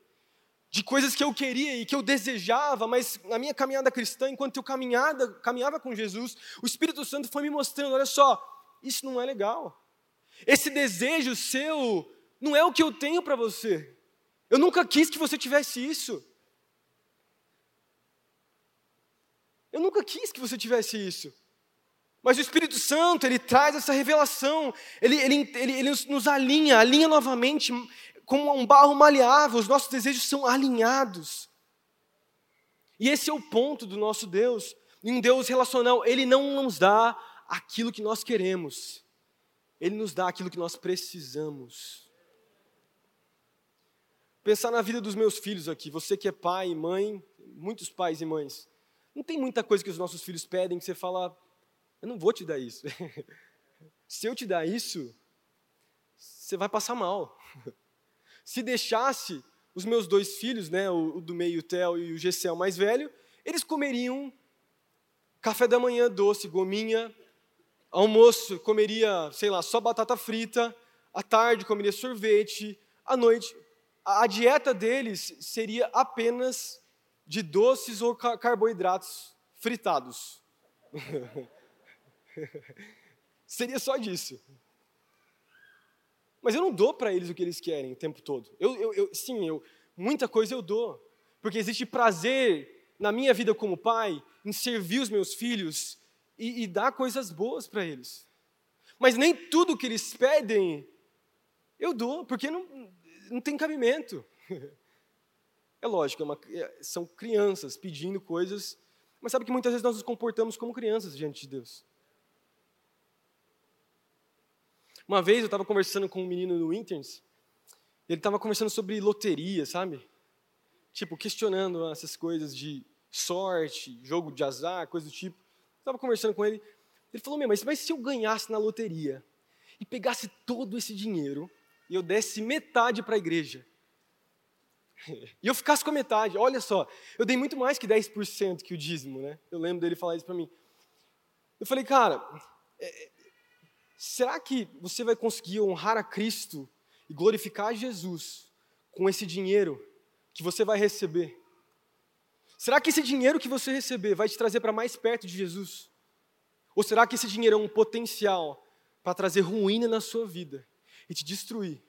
de coisas que eu queria e que eu desejava, mas na minha caminhada cristã, enquanto eu caminhada, caminhava com Jesus, o Espírito Santo foi me mostrando: olha só, isso não é legal. Esse desejo seu não é o que eu tenho para você. Eu nunca quis que você tivesse isso. Eu nunca quis que você tivesse isso. Mas o Espírito Santo, ele traz essa revelação, ele, ele, ele, ele nos alinha, alinha novamente, como um barro maleável, os nossos desejos são alinhados. E esse é o ponto do nosso Deus, em um Deus relacional, ele não nos dá aquilo que nós queremos, ele nos dá aquilo que nós precisamos. Pensar na vida dos meus filhos aqui, você que é pai e mãe, muitos pais e mães, não tem muita coisa que os nossos filhos pedem que você fala, eu não vou te dar isso. Se eu te dar isso, você vai passar mal. Se deixasse os meus dois filhos, né, o, o do meio, o Theo e o Gessel mais velho, eles comeriam café da manhã doce, gominha, almoço comeria, sei lá, só batata frita, à tarde comeria sorvete, à noite a dieta deles seria apenas de doces ou carboidratos fritados. Seria só disso. Mas eu não dou para eles o que eles querem o tempo todo. Eu, eu, eu, sim, eu, muita coisa eu dou. Porque existe prazer na minha vida como pai em servir os meus filhos e, e dar coisas boas para eles. Mas nem tudo que eles pedem eu dou, porque não, não tem cabimento. É lógico, é uma, é, são crianças pedindo coisas, mas sabe que muitas vezes nós nos comportamos como crianças diante de Deus. Uma vez eu estava conversando com um menino no Interns, ele estava conversando sobre loteria, sabe? Tipo, questionando essas coisas de sorte, jogo de azar, coisa do tipo. Estava conversando com ele, ele falou: Meu, mas, mas se eu ganhasse na loteria e pegasse todo esse dinheiro e eu desse metade para a igreja, e eu ficasse com a metade, olha só, eu dei muito mais que 10% que o dízimo, né? Eu lembro dele falar isso para mim. Eu falei, cara, é, será que você vai conseguir honrar a Cristo e glorificar Jesus com esse dinheiro que você vai receber? Será que esse dinheiro que você receber vai te trazer para mais perto de Jesus? Ou será que esse dinheiro é um potencial para trazer ruína na sua vida e te destruir?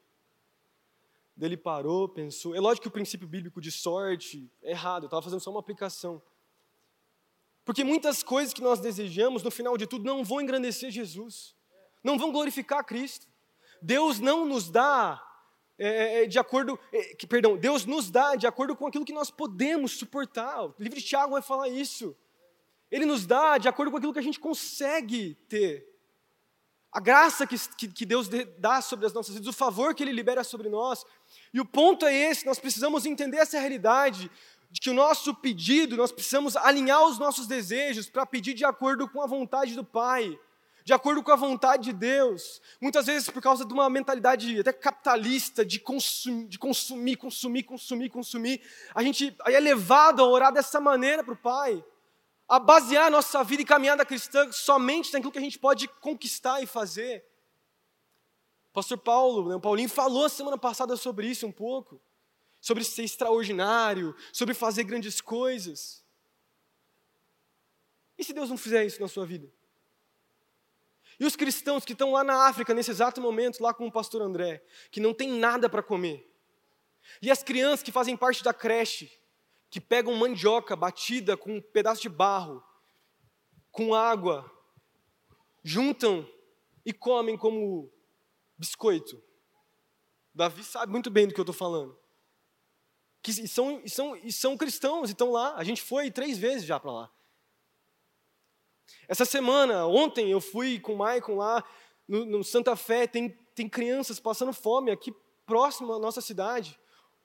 Ele parou, pensou. É lógico que o princípio bíblico de sorte é errado, eu estava fazendo só uma aplicação. Porque muitas coisas que nós desejamos, no final de tudo, não vão engrandecer Jesus, não vão glorificar Cristo. Deus não nos dá é, é, é de acordo, é, que, perdão, Deus nos dá de acordo com aquilo que nós podemos suportar. O livro de Tiago vai falar isso. Ele nos dá de acordo com aquilo que a gente consegue ter. A graça que, que, que Deus dá sobre as nossas vidas, o favor que Ele libera sobre nós. E o ponto é esse: nós precisamos entender essa realidade de que o nosso pedido, nós precisamos alinhar os nossos desejos para pedir de acordo com a vontade do Pai, de acordo com a vontade de Deus. Muitas vezes por causa de uma mentalidade até capitalista de consumir, de consumir, consumir, consumir, consumir, a gente é levado a orar dessa maneira para o Pai a basear a nossa vida e caminhada cristã somente naquilo que a gente pode conquistar e fazer. O pastor Paulo, né, o Paulinho falou semana passada sobre isso um pouco, sobre ser extraordinário, sobre fazer grandes coisas. E se Deus não fizer isso na sua vida? E os cristãos que estão lá na África, nesse exato momento, lá com o pastor André, que não tem nada para comer. E as crianças que fazem parte da creche, que pegam mandioca batida com um pedaço de barro, com água, juntam e comem como biscoito. Davi sabe muito bem do que eu estou falando. Que são, são, são cristãos e estão lá. A gente foi três vezes já para lá. Essa semana, ontem, eu fui com o Maicon lá no, no, Santa Fé. Tem, tem crianças passando fome aqui próximo à nossa cidade.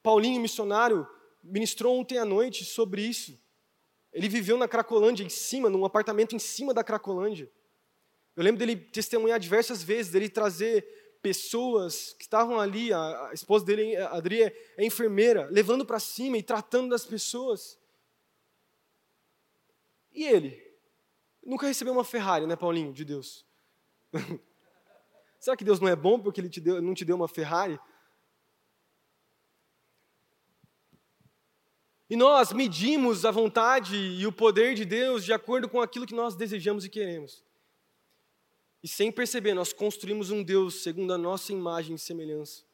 Paulinho, missionário, ministrou ontem à noite sobre isso. Ele viveu na Cracolândia, em cima, num apartamento em cima da Cracolândia. Eu lembro dele testemunhar diversas vezes, dele trazer pessoas que estavam ali, a, a esposa dele, a Adri, é, é enfermeira, levando para cima e tratando das pessoas. E ele? Nunca recebeu uma Ferrari, né, Paulinho, de Deus? Será que Deus não é bom porque Ele te deu, não te deu uma Ferrari? E nós medimos a vontade e o poder de Deus de acordo com aquilo que nós desejamos e queremos. E sem perceber, nós construímos um Deus segundo a nossa imagem e semelhança,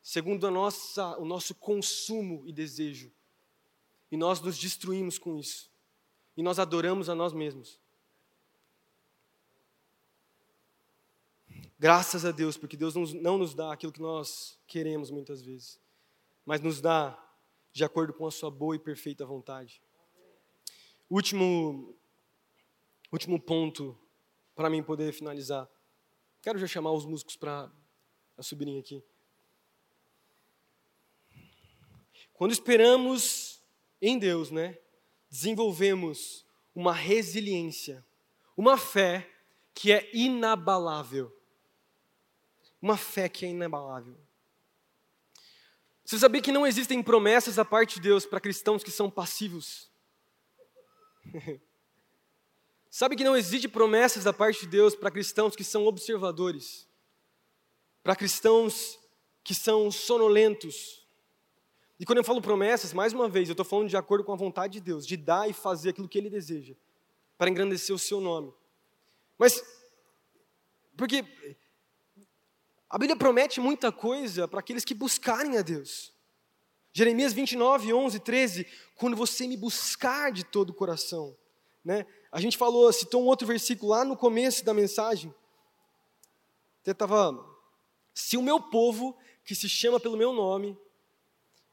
segundo a nossa, o nosso consumo e desejo. E nós nos destruímos com isso. e nós adoramos a nós mesmos. Graças a Deus, porque Deus não nos dá aquilo que nós queremos muitas vezes, mas nos dá de acordo com a sua boa e perfeita vontade. Último, último ponto para mim poder finalizar. Quero já chamar os músicos para subirem aqui. Quando esperamos em Deus, né, desenvolvemos uma resiliência, uma fé que é inabalável. Uma fé que é inabalável. Você sabia que não existem promessas da parte de Deus para cristãos que são passivos? Sabe que não existe promessas da parte de Deus para cristãos que são observadores? Para cristãos que são sonolentos? E quando eu falo promessas, mais uma vez, eu estou falando de acordo com a vontade de Deus, de dar e fazer aquilo que Ele deseja, para engrandecer o seu nome. Mas, porque a Bíblia promete muita coisa para aqueles que buscarem a Deus. Jeremias 29, 11, 13, quando você me buscar de todo o coração. Né? A gente falou, citou um outro versículo lá no começo da mensagem. Até estava, se o meu povo, que se chama pelo meu nome,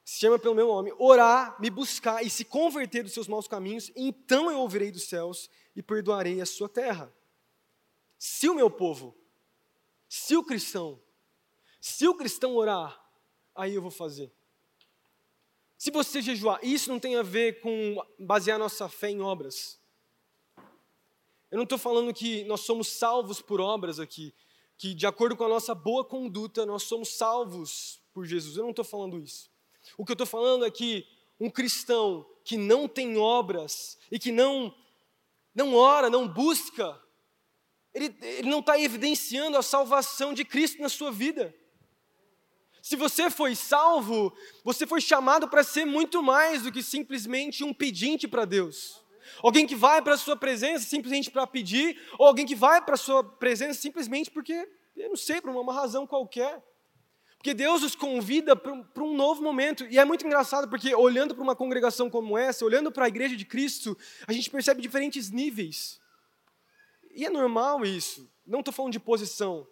se chama pelo meu nome, orar, me buscar e se converter dos seus maus caminhos, então eu ouvirei dos céus e perdoarei a sua terra. Se o meu povo, se o cristão, se o cristão orar, aí eu vou fazer. Se você jejuar, isso não tem a ver com basear nossa fé em obras. Eu não estou falando que nós somos salvos por obras aqui, que de acordo com a nossa boa conduta nós somos salvos por Jesus. Eu não estou falando isso. O que eu estou falando é que um cristão que não tem obras e que não não ora, não busca, ele, ele não está evidenciando a salvação de Cristo na sua vida. Se você foi salvo, você foi chamado para ser muito mais do que simplesmente um pedinte para Deus. Alguém que vai para a sua presença simplesmente para pedir, ou alguém que vai para a sua presença simplesmente porque, eu não sei, por uma razão qualquer. Porque Deus os convida para um novo momento. E é muito engraçado, porque olhando para uma congregação como essa, olhando para a igreja de Cristo, a gente percebe diferentes níveis. E é normal isso. Não estou falando de posição.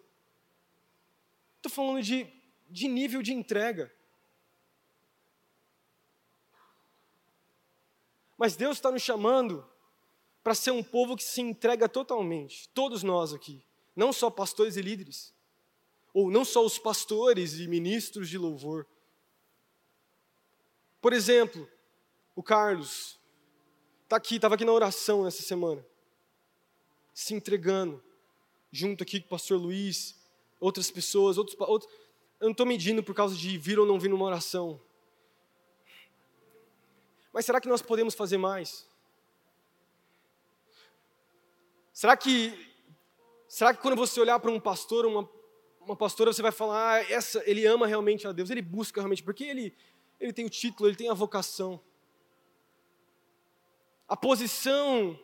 Estou falando de de nível de entrega. Mas Deus está nos chamando para ser um povo que se entrega totalmente, todos nós aqui, não só pastores e líderes, ou não só os pastores e ministros de louvor. Por exemplo, o Carlos está aqui, estava aqui na oração essa semana, se entregando, junto aqui com o pastor Luiz, outras pessoas, outros, outros eu não estou medindo por causa de vir ou não vir numa oração. Mas será que nós podemos fazer mais? Será que, será que quando você olhar para um pastor, uma, uma pastora, você vai falar, ah, essa, ele ama realmente a Deus, ele busca realmente, porque ele, ele tem o título, ele tem a vocação. A posição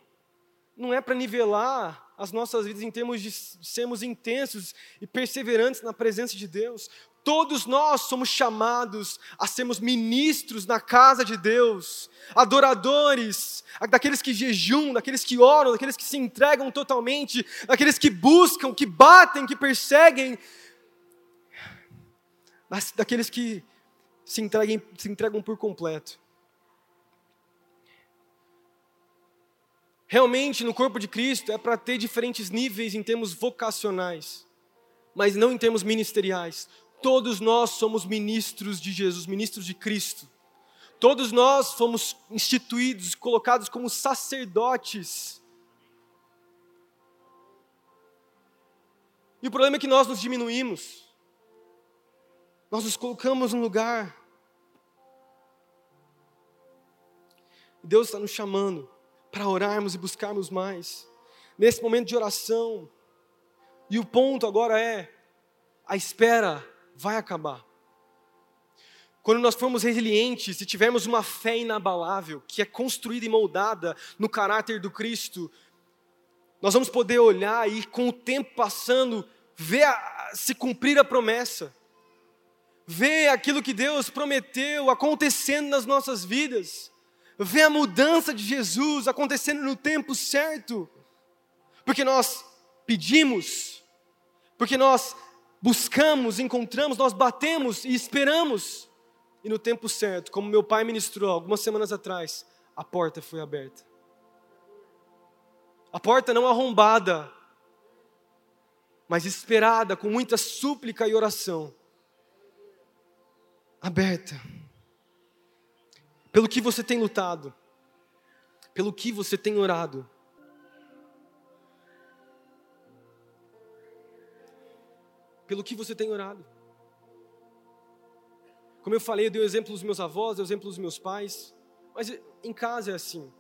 não é para nivelar as nossas vidas em termos de sermos intensos e perseverantes na presença de Deus. Todos nós somos chamados a sermos ministros na casa de Deus, adoradores, daqueles que jejum, daqueles que oram, daqueles que se entregam totalmente, daqueles que buscam, que batem, que perseguem, daqueles que se, entreguem, se entregam por completo. Realmente, no corpo de Cristo, é para ter diferentes níveis em termos vocacionais, mas não em termos ministeriais. Todos nós somos ministros de Jesus, ministros de Cristo. Todos nós fomos instituídos, colocados como sacerdotes. E o problema é que nós nos diminuímos. Nós nos colocamos no lugar. Deus está nos chamando para orarmos e buscarmos mais. Nesse momento de oração. E o ponto agora é: a espera vai acabar. Quando nós formos resilientes e tivermos uma fé inabalável, que é construída e moldada no caráter do Cristo, nós vamos poder olhar e, com o tempo passando, ver a, se cumprir a promessa, ver aquilo que Deus prometeu acontecendo nas nossas vidas, ver a mudança de Jesus acontecendo no tempo certo, porque nós pedimos, porque nós buscamos, encontramos, nós batemos e esperamos, e no tempo certo, como meu pai ministrou algumas semanas atrás, a porta foi aberta. A porta não arrombada, mas esperada, com muita súplica e oração. Aberta. Pelo que você tem lutado, pelo que você tem orado. Pelo que você tem orado. Como eu falei, eu dei o exemplo dos meus avós, dei o exemplo dos meus pais, mas em casa é assim.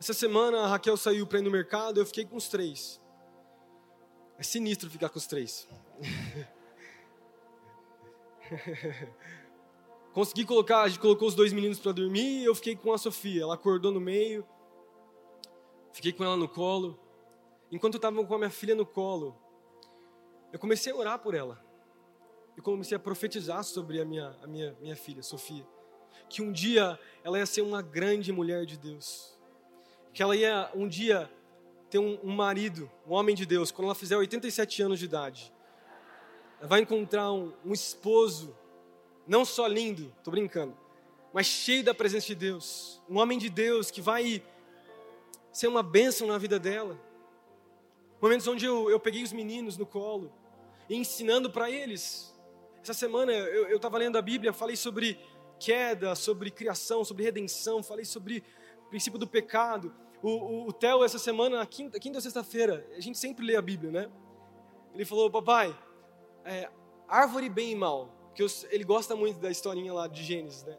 Essa semana a Raquel saiu para ir no mercado, eu fiquei com os três. É sinistro ficar com os três. Consegui colocar, a gente colocou os dois meninos para dormir e eu fiquei com a Sofia. Ela acordou no meio, fiquei com ela no colo. Enquanto eu estava com a minha filha no colo, eu comecei a orar por ela. Eu comecei a profetizar sobre a minha, a minha, minha filha, Sofia. Que um dia ela ia ser uma grande mulher de Deus. Que ela ia um dia ter um, um marido, um homem de Deus, quando ela fizer 87 anos de idade. Ela vai encontrar um, um esposo, não só lindo, tô brincando, mas cheio da presença de Deus. Um homem de Deus que vai ser uma bênção na vida dela. Momentos onde eu, eu peguei os meninos no colo e ensinando para eles. Essa semana eu estava lendo a Bíblia, falei sobre queda, sobre criação, sobre redenção, falei sobre o princípio do pecado. O, o, o Theo, essa semana, quinta, quinta ou sexta-feira, a gente sempre lê a Bíblia, né? Ele falou, papai, é, árvore bem e mal, porque eu, ele gosta muito da historinha lá de Gênesis, né?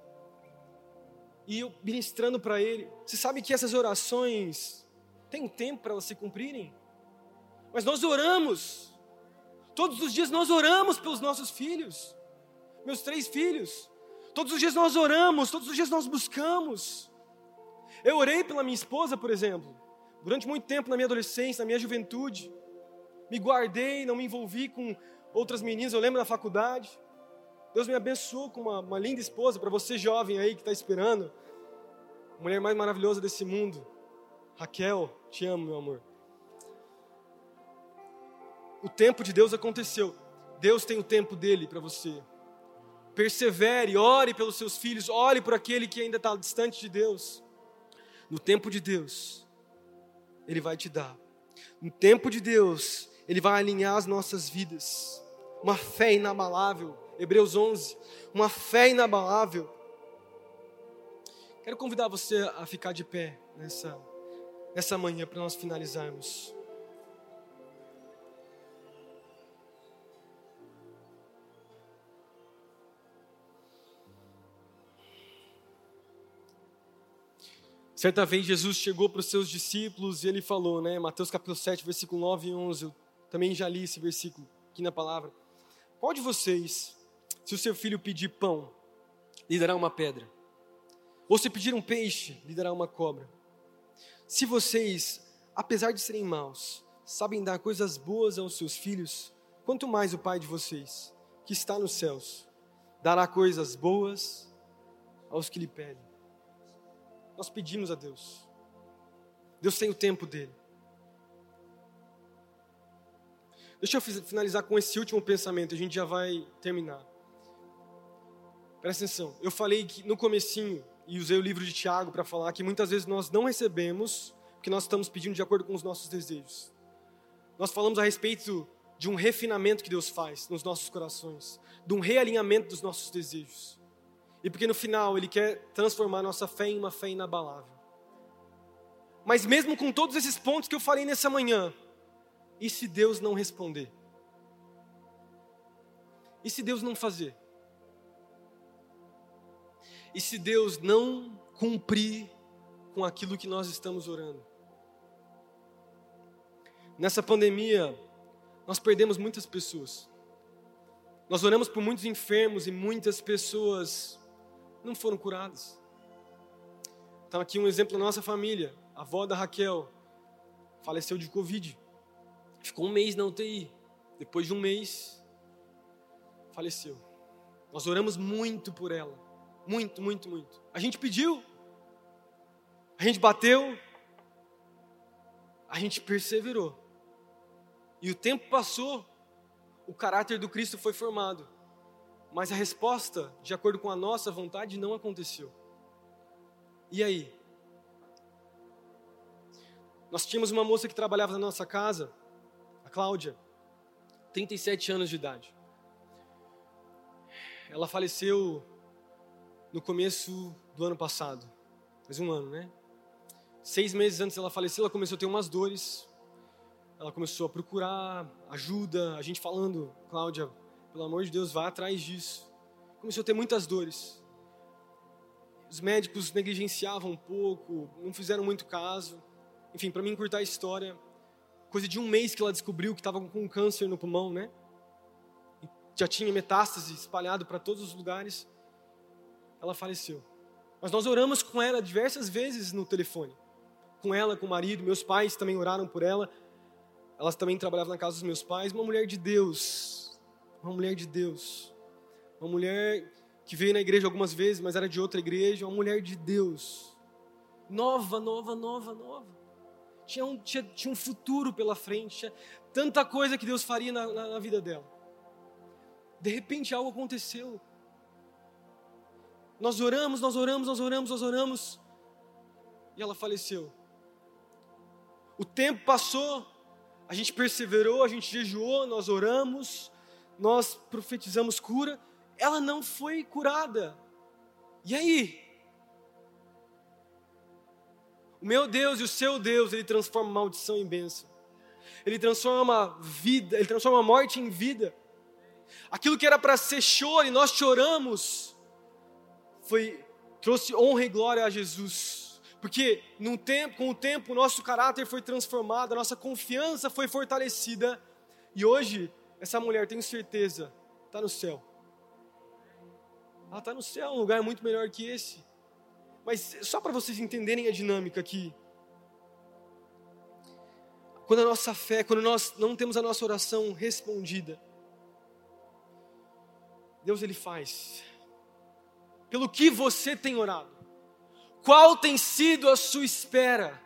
E eu ministrando para ele, você sabe que essas orações têm tempo para elas se cumprirem? Mas nós oramos, todos os dias nós oramos pelos nossos filhos, meus três filhos, todos os dias nós oramos, todos os dias nós buscamos. Eu orei pela minha esposa, por exemplo, durante muito tempo na minha adolescência, na minha juventude. Me guardei, não me envolvi com outras meninas, eu lembro da faculdade. Deus me abençoou com uma, uma linda esposa, para você jovem aí que está esperando. Mulher mais maravilhosa desse mundo. Raquel, te amo, meu amor. O tempo de Deus aconteceu. Deus tem o tempo dele para você. Persevere, ore pelos seus filhos, ore por aquele que ainda está distante de Deus. No tempo de Deus, Ele vai te dar. No tempo de Deus, Ele vai alinhar as nossas vidas. Uma fé inabalável. Hebreus 11. Uma fé inabalável. Quero convidar você a ficar de pé nessa, nessa manhã para nós finalizarmos. Certa vez Jesus chegou para os seus discípulos e ele falou, né, Mateus capítulo 7, versículo 9 e 11, eu também já li esse versículo aqui na palavra. Qual de vocês, se o seu filho pedir pão, lhe dará uma pedra? Ou se pedir um peixe, lhe dará uma cobra? Se vocês, apesar de serem maus, sabem dar coisas boas aos seus filhos, quanto mais o Pai de vocês, que está nos céus, dará coisas boas aos que lhe pedem nós pedimos a Deus. Deus tem o tempo dele. Deixa eu finalizar com esse último pensamento, a gente já vai terminar. Presta atenção, eu falei que no comecinho, e usei o livro de Tiago para falar que muitas vezes nós não recebemos o que nós estamos pedindo de acordo com os nossos desejos. Nós falamos a respeito de um refinamento que Deus faz nos nossos corações, de um realinhamento dos nossos desejos. E porque no final Ele quer transformar nossa fé em uma fé inabalável. Mas mesmo com todos esses pontos que eu falei nessa manhã, e se Deus não responder? E se Deus não fazer? E se Deus não cumprir com aquilo que nós estamos orando? Nessa pandemia, nós perdemos muitas pessoas. Nós oramos por muitos enfermos e muitas pessoas não foram curadas. Então, aqui um exemplo da nossa família. A avó da Raquel faleceu de Covid. Ficou um mês na UTI. Depois de um mês, faleceu. Nós oramos muito por ela. Muito, muito, muito. A gente pediu. A gente bateu, a gente perseverou. E o tempo passou, o caráter do Cristo foi formado. Mas a resposta, de acordo com a nossa vontade, não aconteceu. E aí? Nós tínhamos uma moça que trabalhava na nossa casa, a Cláudia, 37 anos de idade. Ela faleceu no começo do ano passado, faz um ano, né? Seis meses antes dela falecer, ela começou a ter umas dores. Ela começou a procurar ajuda, a gente falando, Cláudia, pelo amor de Deus, vá atrás disso. Começou a ter muitas dores. Os médicos negligenciavam um pouco, não fizeram muito caso. Enfim, para mim encurtar a história, coisa de um mês que ela descobriu que estava com câncer no pulmão, né? E já tinha metástase espalhado para todos os lugares. Ela faleceu. Mas nós oramos com ela diversas vezes no telefone. Com ela, com o marido, meus pais também oraram por ela. Elas também trabalhavam na casa dos meus pais. Uma mulher de Deus. Uma mulher de Deus. Uma mulher que veio na igreja algumas vezes, mas era de outra igreja. Uma mulher de Deus. Nova, nova, nova, nova tinha um, tinha, tinha um futuro pela frente, tinha tanta coisa que Deus faria na, na, na vida dela. De repente algo aconteceu. Nós oramos, nós oramos, nós oramos, nós oramos. E ela faleceu. O tempo passou, a gente perseverou, a gente jejuou, nós oramos, nós profetizamos cura. Ela não foi curada. E aí? O meu Deus e o seu Deus, ele transforma maldição em bênção. Ele transforma vida, ele transforma morte em vida. Aquilo que era para ser choro e nós choramos, foi trouxe honra e glória a Jesus. Porque tempo, com o tempo, o nosso caráter foi transformado, a nossa confiança foi fortalecida. E hoje, essa mulher, tenho certeza, está no céu. Ela está no céu, um lugar muito melhor que esse. Mas só para vocês entenderem a dinâmica aqui. Quando a nossa fé, quando nós não temos a nossa oração respondida, Deus ele faz. Pelo que você tem orado? Qual tem sido a sua espera?